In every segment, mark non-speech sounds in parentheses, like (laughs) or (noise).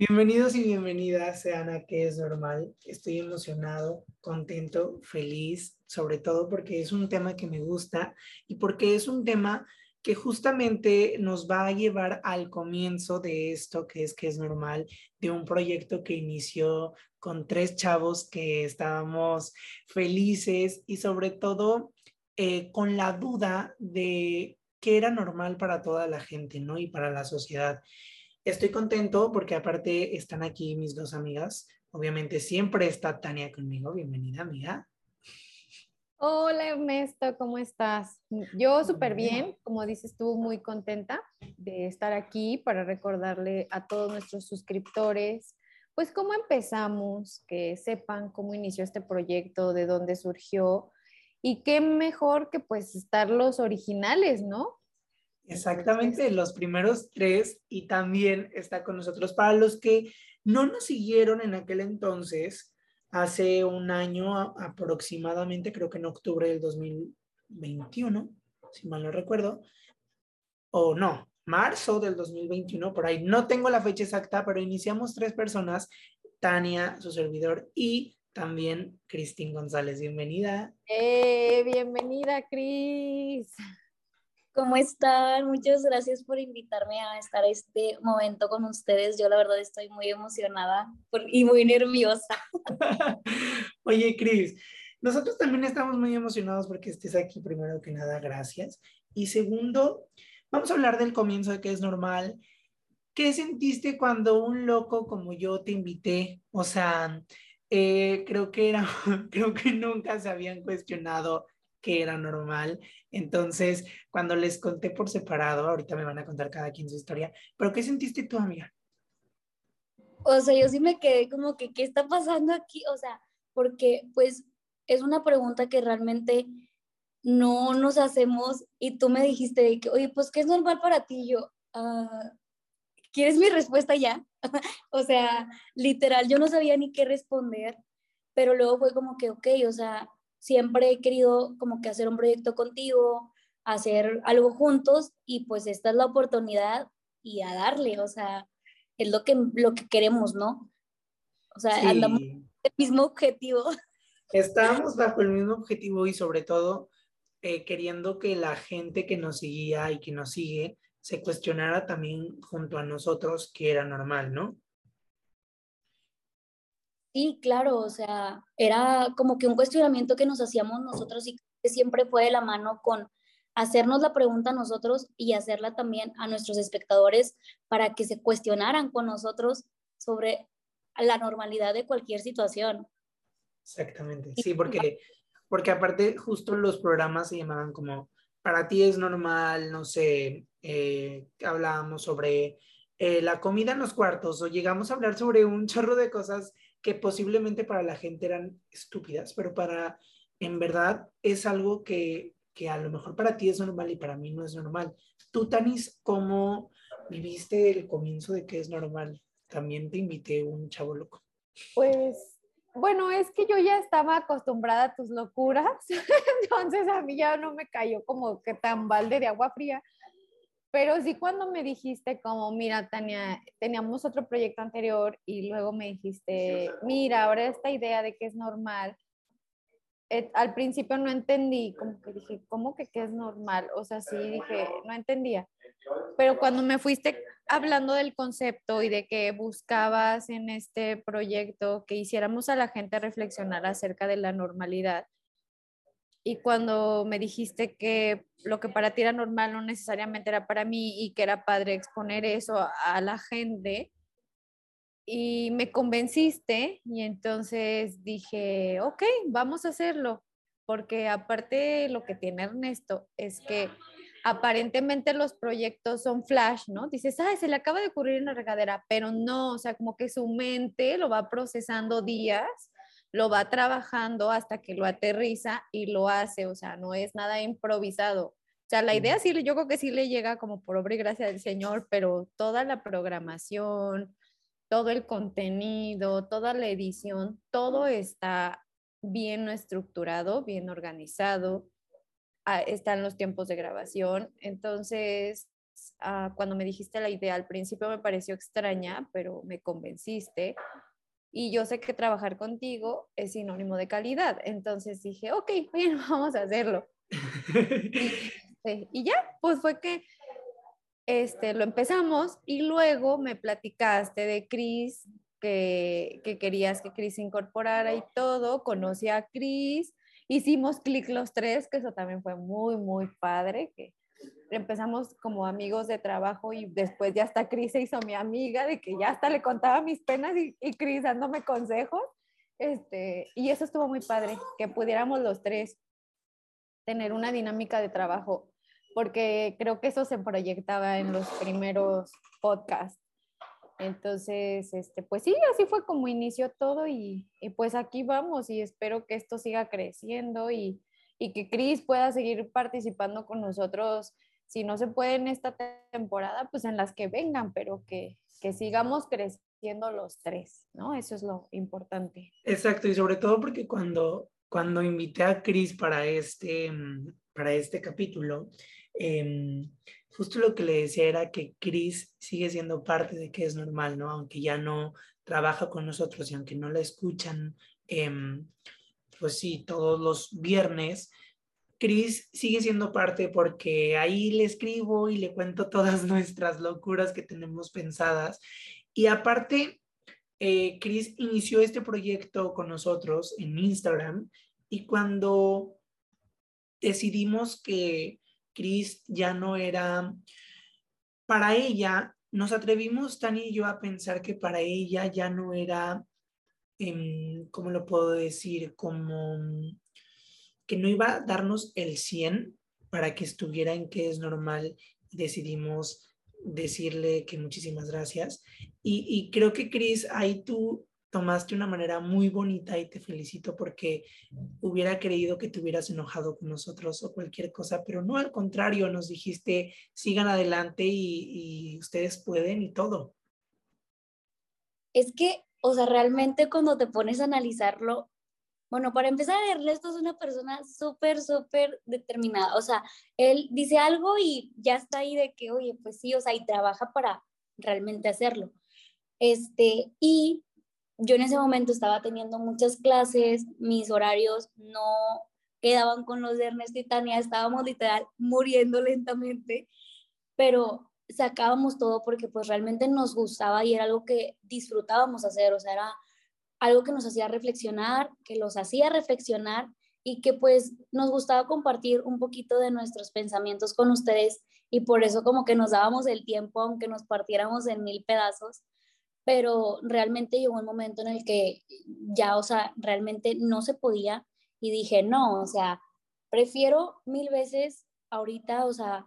Bienvenidos y bienvenidas sean a Que es Normal. Estoy emocionado, contento, feliz, sobre todo porque es un tema que me gusta y porque es un tema que justamente nos va a llevar al comienzo de esto que es que es normal, de un proyecto que inició con tres chavos que estábamos felices y sobre todo eh, con la duda de qué era normal para toda la gente, ¿no? Y para la sociedad. Estoy contento porque aparte están aquí mis dos amigas. Obviamente siempre está Tania conmigo. Bienvenida, amiga. Hola Ernesto, ¿cómo estás? Yo súper bien, como dices tú, muy contenta de estar aquí para recordarle a todos nuestros suscriptores, pues cómo empezamos, que sepan cómo inició este proyecto, de dónde surgió y qué mejor que pues estar los originales, ¿no? Exactamente, los primeros tres y también está con nosotros. Para los que no nos siguieron en aquel entonces, hace un año aproximadamente, creo que en octubre del 2021, si mal no recuerdo, o no, marzo del 2021, por ahí, no tengo la fecha exacta, pero iniciamos tres personas, Tania, su servidor, y también Cristín González. Bienvenida. Eh, bienvenida, Cris. ¿Cómo están? Muchas gracias por invitarme a estar este momento con ustedes. Yo la verdad estoy muy emocionada y muy nerviosa. (laughs) Oye, Cris, nosotros también estamos muy emocionados porque estés aquí, primero que nada, gracias. Y segundo, vamos a hablar del comienzo de que es normal. ¿Qué sentiste cuando un loco como yo te invité? O sea, eh, creo que era, (laughs) creo que nunca se habían cuestionado que era normal. Entonces, cuando les conté por separado, ahorita me van a contar cada quien su historia, pero ¿qué sentiste tú, amiga? O sea, yo sí me quedé como que, ¿qué está pasando aquí? O sea, porque pues es una pregunta que realmente no nos hacemos y tú me dijiste que, oye, pues, ¿qué es normal para ti? yo, ah, ¿quieres mi respuesta ya? (laughs) o sea, literal, yo no sabía ni qué responder, pero luego fue como que, ok, o sea, siempre he querido como que hacer un proyecto contigo, hacer algo juntos y pues esta es la oportunidad y a darle, o sea, es lo que, lo que queremos, ¿no? O sea, andamos el mismo objetivo. (laughs) Estamos bajo el mismo objetivo y sobre todo eh, queriendo que la gente que nos seguía y que nos sigue se cuestionara también junto a nosotros que era normal, ¿no? Sí, claro, o sea, era como que un cuestionamiento que nos hacíamos nosotros y que siempre fue de la mano con hacernos la pregunta a nosotros y hacerla también a nuestros espectadores para que se cuestionaran con nosotros sobre la normalidad de cualquier situación. Exactamente, sí, porque, porque aparte justo los programas se llamaban como, para ti es normal, no sé, eh, hablábamos sobre eh, la comida en los cuartos o llegamos a hablar sobre un chorro de cosas que posiblemente para la gente eran estúpidas, pero para, en verdad, es algo que, que a lo mejor para ti es normal y para mí no es normal. Tú, Tanis, ¿cómo viviste el comienzo de que es normal? También te invité un chavo loco. Pues, bueno, es que yo ya estaba acostumbrada a tus locuras, (laughs) entonces a mí ya no me cayó como que tan balde de agua fría pero sí cuando me dijiste como, mira, Tania, teníamos otro proyecto anterior y luego me dijiste, mira, ahora esta idea de que es normal, eh, al principio no entendí, como que dije, ¿cómo que qué es normal? O sea, sí dije, no entendía. Pero cuando me fuiste hablando del concepto y de que buscabas en este proyecto que hiciéramos a la gente reflexionar acerca de la normalidad, y cuando me dijiste que lo que para ti era normal no necesariamente era para mí y que era padre exponer eso a, la gente, y me convenciste y entonces dije, ok, vamos a hacerlo, porque aparte lo que tiene Ernesto es que aparentemente los proyectos son flash, ¿no? Dices, ay, se le acaba de ocurrir en la regadera, pero no, o sea, como que su mente lo va procesando días lo va trabajando hasta que lo aterriza y lo hace, o sea, no es nada improvisado. O sea, la idea sí, yo creo que sí le llega como por obra y gracia del Señor, pero toda la programación, todo el contenido, toda la edición, todo está bien estructurado, bien organizado, ah, están los tiempos de grabación. Entonces, ah, cuando me dijiste la idea, al principio me pareció extraña, pero me convenciste. Y yo sé que trabajar contigo es sinónimo de calidad. Entonces dije, ok, (laughs) bien, vamos a hacerlo. y, (laughs) y ya, pues fue que este, lo empezamos y luego me platicaste de Cris, que, que, querías que Cris incorporara y todo, conocí a Cris, hicimos clic los tres, que eso también fue muy, muy padre, que empezamos como amigos de trabajo y después ya hasta Cris se hizo mi amiga, de que ya hasta le contaba mis penas y, y Cris dándome consejos. Este, y eso estuvo muy padre, que pudiéramos los tres tener una dinámica de trabajo porque creo que eso se proyectaba en los primeros podcasts. Entonces, este, pues sí, así fue como inició todo y, y pues aquí vamos y espero que esto siga creciendo y, y que Cris pueda seguir participando con nosotros, si no se puede en esta temporada, pues en las que vengan, pero que, que sigamos creciendo los tres, ¿no? Eso es lo importante. Exacto, y sobre todo porque cuando, cuando invité a Cris para este, para este capítulo, eh, justo lo que le decía era que Chris sigue siendo parte de que es normal, ¿no? Aunque ya no trabaja con nosotros y aunque no la escuchan, eh, pues sí, todos los viernes, Chris sigue siendo parte porque ahí le escribo y le cuento (laughs) todas nuestras locuras que tenemos pensadas. Y aparte, eh, Chris inició este proyecto con nosotros en Instagram y cuando decidimos que Cris ya no era, para ella, nos atrevimos Tani y yo a pensar que para ella ya no era, eh, ¿cómo lo puedo decir? Como que no iba a darnos el 100 para que estuviera en que es normal. Decidimos decirle que muchísimas gracias. Y, creo que Cris, ahí tú tomaste una manera muy bonita y te felicito porque hubiera creído que te hubieras enojado con nosotros o cualquier cosa, pero no, al contrario, nos dijiste, sigan adelante y, y ustedes pueden y todo. Es que, o sea, realmente cuando te pones a analizarlo, bueno, para empezar, Ernesto es una persona súper, súper determinada. O sea, él dice algo y ya está ahí de que, oye, pues sí, o sea, y trabaja para realmente hacerlo. Este, y yo en ese momento estaba teniendo muchas clases, mis horarios no quedaban con los de Ernesto y Tania, estábamos literal muriendo lentamente, pero sacábamos todo porque pues realmente nos gustaba y era algo que disfrutábamos hacer, o sea, era algo que nos hacía reflexionar, que los hacía reflexionar y que pues nos gustaba compartir un poquito de nuestros pensamientos con ustedes y por eso como que nos dábamos el tiempo aunque nos partiéramos en mil pedazos pero realmente llegó un momento en el que ya, o sea, realmente no se podía y dije, no, o sea, prefiero mil veces ahorita, o sea,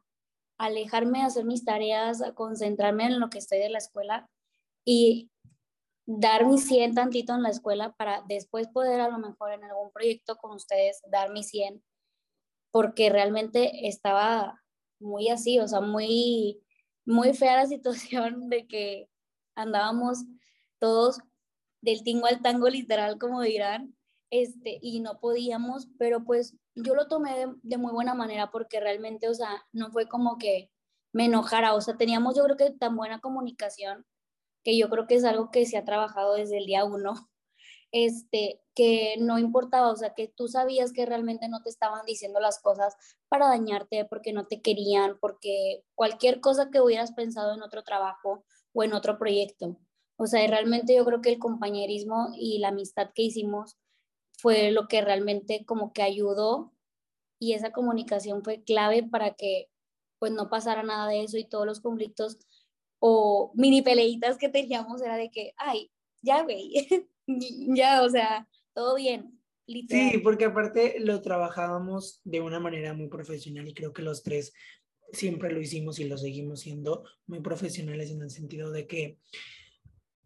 alejarme de hacer mis tareas, concentrarme en lo que estoy de la escuela y dar mi 100 tantito en la escuela para después poder a lo mejor en algún proyecto con ustedes dar mi 100, porque realmente estaba muy así, o sea, muy, muy fea la (laughs) situación de que andábamos todos del tingo al tango literal, como dirán, este, y no podíamos, pero pues yo lo tomé de, muy buena manera porque realmente, o sea, no fue como que me enojara, o sea, teníamos yo creo que tan buena comunicación que yo creo que es algo que se ha trabajado desde el día uno, (laughs) este, que no importaba, o sea, que tú sabías que realmente no te estaban diciendo las cosas para dañarte, porque no te querían, porque cualquier cosa que hubieras pensado en otro trabajo o en otro proyecto. O sea, realmente yo creo que el compañerismo y la amistad que hicimos fue lo que realmente como que ayudó y esa comunicación fue clave para que pues no pasara nada de eso y todos los conflictos o mini peleitas que teníamos era de que, ay, ya, güey, (laughs) ya, o sea, todo bien. Sí, porque aparte lo trabajábamos de una manera muy profesional y creo que los tres siempre lo hicimos y lo seguimos siendo muy profesionales en el sentido de que,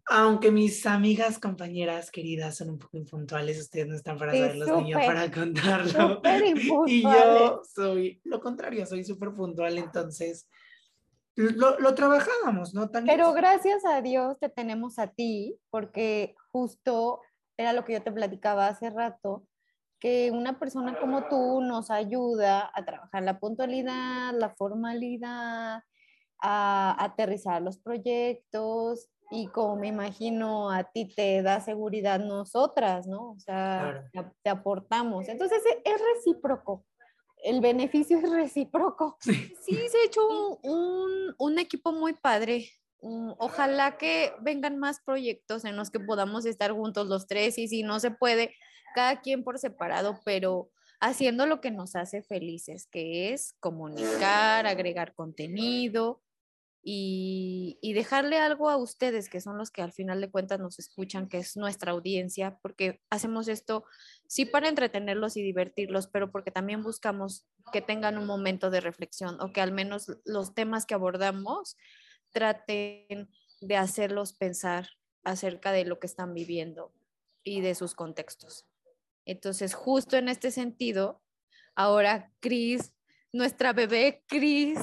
aunque mis amigas, compañeras queridas son un poco impuntuales, ustedes no están para saber los niños para contarlo. (laughs) Y yo soy lo contrario, soy súper puntual, entonces lo, lo, trabajábamos, ¿no? Pero gracias a Dios te tenemos a ti, porque justo era lo que yo te platicaba hace rato, que una persona como tú nos ayuda a trabajar la puntualidad, la formalidad, a aterrizar los proyectos y como me imagino a ti te da seguridad nosotras, ¿no? O sea, te, aportamos. Entonces es recíproco. El beneficio es recíproco. Sí, se ha hecho un, un equipo muy padre. Mm, ojalá que vengan más proyectos en los que podamos estar juntos los tres y si no se puede, cada quien por separado, pero haciendo lo que nos hace felices, que es comunicar, agregar contenido y, dejarle algo a ustedes, que son los que al final de cuentas nos escuchan, que es nuestra audiencia, porque hacemos esto sí para entretenerlos y divertirlos, pero porque también buscamos que tengan un momento de reflexión o que al menos los temas que abordamos traten de hacerlos pensar acerca de lo que están viviendo y de sus contextos. Entonces, justo en este sentido, ahora Cris, nuestra bebé Cris,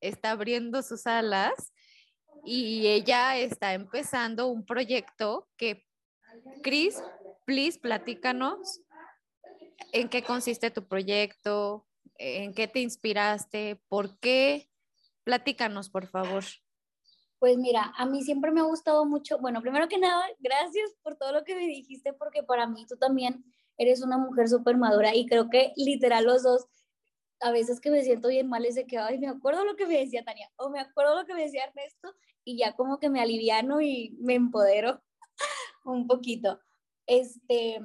está abriendo sus alas y ella está empezando un proyecto que, Cris, please, platícanos en qué consiste tu proyecto, en qué te inspiraste, por qué. Platícanos, por favor. Pues mira, a mí siempre me ha gustado mucho, bueno, primero que nada, gracias por todo lo que me dijiste, porque para mí tú también eres una mujer súper madura y creo que literal los dos, a veces que me siento bien mal es de que, ay, me acuerdo lo que me decía Tania o me acuerdo lo que me decía Ernesto y ya como que me aliviano y me empodero (laughs) un poquito. Este,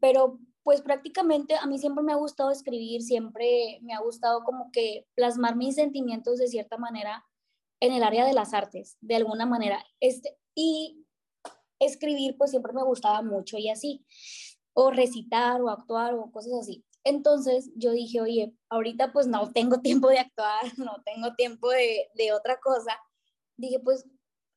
pero pues prácticamente a mí siempre me ha gustado escribir, siempre me ha gustado como que plasmar mis sentimientos de cierta manera en el área de las artes, de alguna manera. Este, y escribir, pues siempre me gustaba mucho y así, o recitar o actuar o cosas así. Entonces yo dije, oye, ahorita pues no tengo (laughs) tiempo de actuar, no tengo tiempo de, de otra cosa. Dije, pues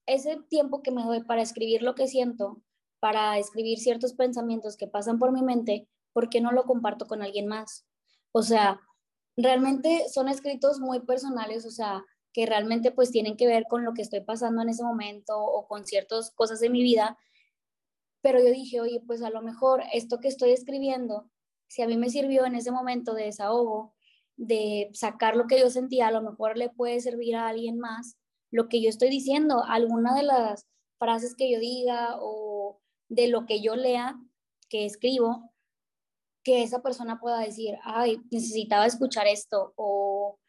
ese tiempo que me doy para escribir lo que siento, para escribir ciertos pensamientos que pasan por mi mente, ¿por qué no lo comparto con alguien más? O sea, realmente son escritos muy personales, o sea, que realmente pues tienen que ver con lo que estoy pasando en ese momento o con ciertas cosas de mi vida. Pero yo dije, oye, pues a lo mejor esto que estoy escribiendo, si a mí me sirvió en ese momento de desahogo, de sacar lo que yo sentía, a lo mejor le puede servir a alguien más lo que yo estoy diciendo, alguna de las frases que yo diga o de lo que yo lea, que escribo, que esa persona pueda decir, ay, necesitaba escuchar esto o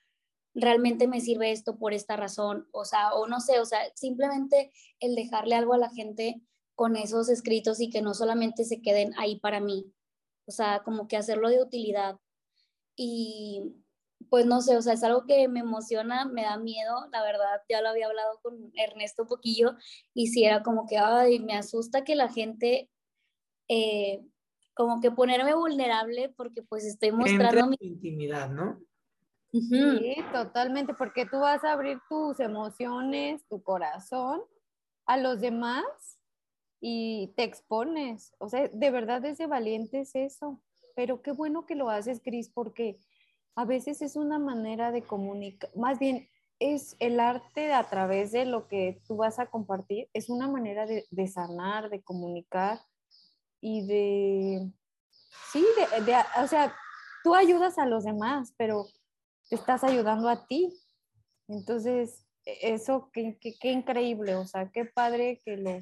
realmente me sirve esto por esta razón, o sea, o no sé, o sea, simplemente el dejarle algo a la gente con esos escritos y que no solamente se queden ahí para mí, o sea, como que hacerlo de utilidad. Y pues no sé, o sea, es algo que me emociona, me da miedo, la verdad, ya lo había hablado con Ernesto un poquillo y si era como que, ay, me asusta que la gente, eh, como que ponerme vulnerable porque pues estoy mostrando mi intimidad, ¿no? Sí, totalmente, porque tú vas a abrir tus emociones, tu corazón a los demás y te expones. O sea, de verdad ese valiente es eso. Pero qué bueno que lo haces, Cris, porque a veces es una manera de comunicar, más bien es el arte a través de lo que tú vas a compartir, es una manera de, sanar, de comunicar y de, sí, de, o sea, tú ayudas a los demás, pero te estás ayudando a ti. Entonces, e, eso, qué, qué, increíble, o sea, qué padre que, lo,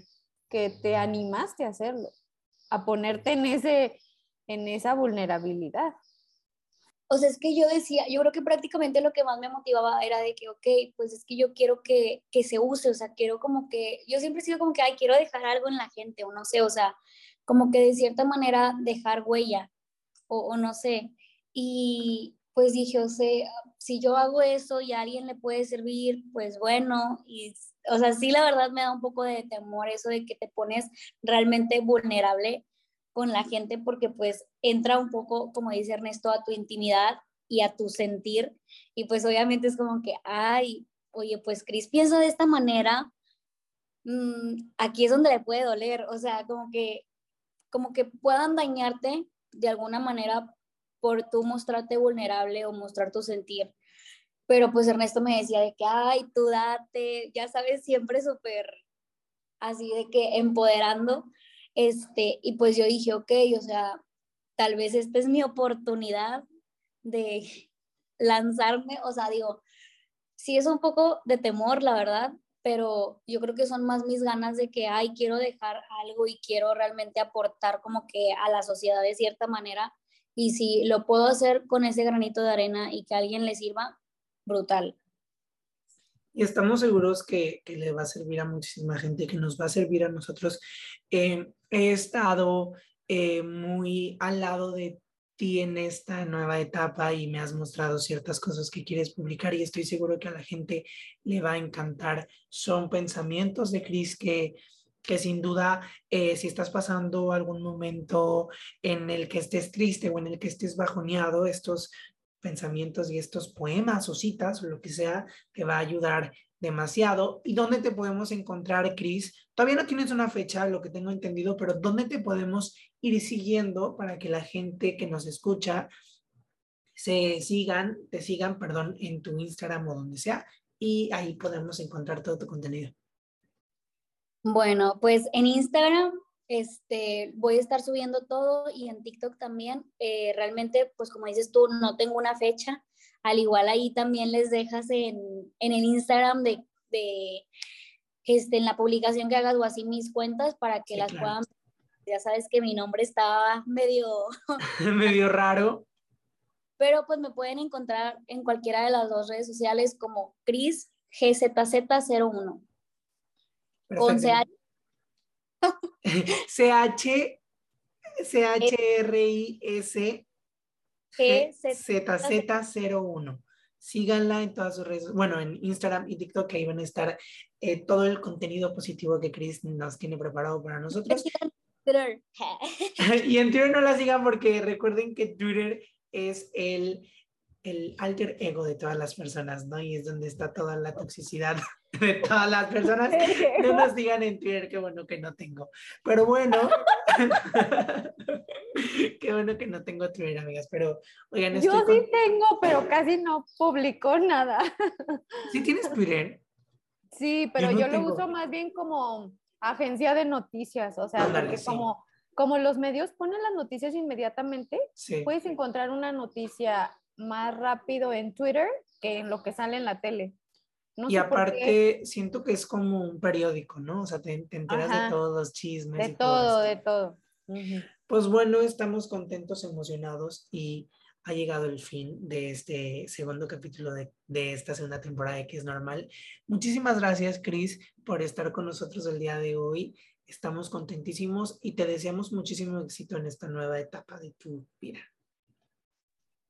que te animaste a hacerlo, a ponerte en, ese, en esa vulnerabilidad. O sea, es que yo decía, yo creo que prácticamente lo que más me motivaba era de que, ok, pues es que yo quiero que, que se use, o sea, quiero como que, yo siempre he sido como que, ay, quiero dejar algo en la gente, o no sé, o sea, como que de cierta manera dejar huella, o, o no sé. Y, pues dije, o sea, si yo hago eso y alguien le puede servir, pues bueno, y, o sea, sí la verdad me da un poco de temor eso de que te pones realmente vulnerable con la gente porque pues entra un poco, como dice Ernesto, a tu intimidad y a tu sentir y pues obviamente es como que, ay, oye, pues Cris piensa de esta manera, mm, aquí es donde le puede doler, o sea, como que, como que puedan dañarte de alguna manera por tú mostrarte vulnerable o mostrar tu sentir. Pero pues Ernesto me decía de que, ay, tú date, ya sabes, siempre súper así de que empoderando. Este, y pues yo dije, ok, o sea, tal vez esta es mi oportunidad de lanzarme, o sea, digo, sí es un poco de temor, la verdad, pero yo creo que son más mis ganas de que, ay, quiero dejar algo y quiero realmente aportar como que a la sociedad de cierta manera. Y si lo puedo hacer con ese granito de arena y que alguien le sirva, brutal. Y estamos seguros que, que le va a servir a muchísima gente, que nos va a servir a nosotros. Eh, he estado eh, muy al lado de ti en esta nueva etapa y me has mostrado ciertas cosas que quieres publicar y estoy seguro que a la gente le va a encantar. Son pensamientos de Cris que, que sin duda, eh, si estás pasando algún momento en el que estés triste o en el que estés bajoneado, estos pensamientos y estos poemas o citas o lo que sea, te va a ayudar demasiado. ¿Y dónde te podemos encontrar, Cris? Todavía no tienes una fecha, lo que tengo entendido, pero ¿dónde te podemos ir siguiendo para que la gente que nos escucha se sigan, te sigan, perdón, en tu Instagram o donde sea, y ahí podemos encontrar todo tu contenido? Bueno, pues en Instagram este, voy a estar subiendo todo y en TikTok también. Eh, realmente, pues como dices tú, no tengo una fecha. Al igual ahí también les dejas en, en el Instagram de, de este, en la publicación que hagas o así mis cuentas para que las puedan. Ya sabes que mi nombre estaba medio... (laughs) medio raro. Pero pues me pueden encontrar en cualquiera de las dos redes sociales como Cris GZZ01. Con CH. CH, C-H-R-I-S ZZ01. Síganla en todas sus redes, bueno, en Instagram y TikTok, ahí van a estar eh, todo el contenido positivo que Chris nos tiene preparado para nosotros. y en Twitter (laughs) no la sigan porque recuerden que Twitter es el, el alter ego de todas las personas, ¿no? Y es donde está toda la toxicidad (laughs) de todas las personas. (laughs) No nos digan en Twitter, qué bueno que no tengo. Pero bueno, (laughs) qué bueno que no tengo Twitter, amigas. Pero oigan, yo sí tengo, pero casi no publico nada. ¿Sí tienes Twitter? Sí, pero yo, lo uso más bien como agencia de noticias, o sea, porque como, como los medios ponen las noticias inmediatamente, puedes encontrar una noticia más rápido en Twitter que en lo que sale en la tele y aparte, siento que es como un periódico, ¿no? O sea, te, enteras de todos los chismes. De todo, de todo. Pues bueno, estamos contentos, emocionados y ha llegado el fin de este segundo capítulo de, de esta segunda temporada de Que es Normal. Muchísimas gracias, Cris, por estar con nosotros el día de hoy. Estamos contentísimos y te deseamos muchísimo éxito en esta nueva etapa de tu vida.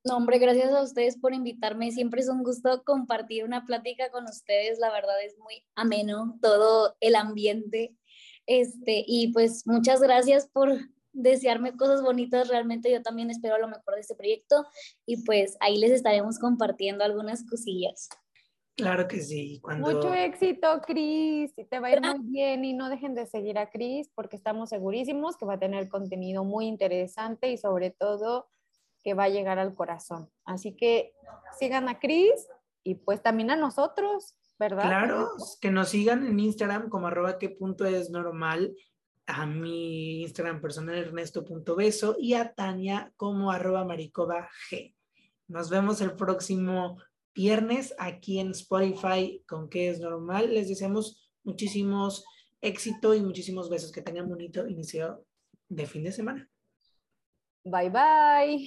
No, hombre, gracias a ustedes por invitarme. Siempre es un gusto compartir una plática con ustedes. La verdad es muy ameno todo el ambiente. Este, y pues muchas gracias por desearme cosas bonitas. Realmente yo también espero lo mejor de este proyecto y pues ahí les estaremos compartiendo algunas cosillas. Claro que sí. Cuando... Mucho éxito, Cris. Te va a ir muy bien y no dejen de seguir a Cris porque estamos segurísimos que va a tener contenido muy interesante y sobre todo que va a llegar al corazón. Así que sigan a Cris y pues también a nosotros, ¿verdad? Claro, que nos sigan en Instagram como arroba que punto es normal, a mi Instagram personal ernesto.beso y a Tania como arroba maricoba g. Nos vemos el próximo viernes aquí en Spotify con que es normal. Les deseamos muchísimos éxito y muchísimos besos. Que tengan bonito inicio de fin de semana. Bye bye.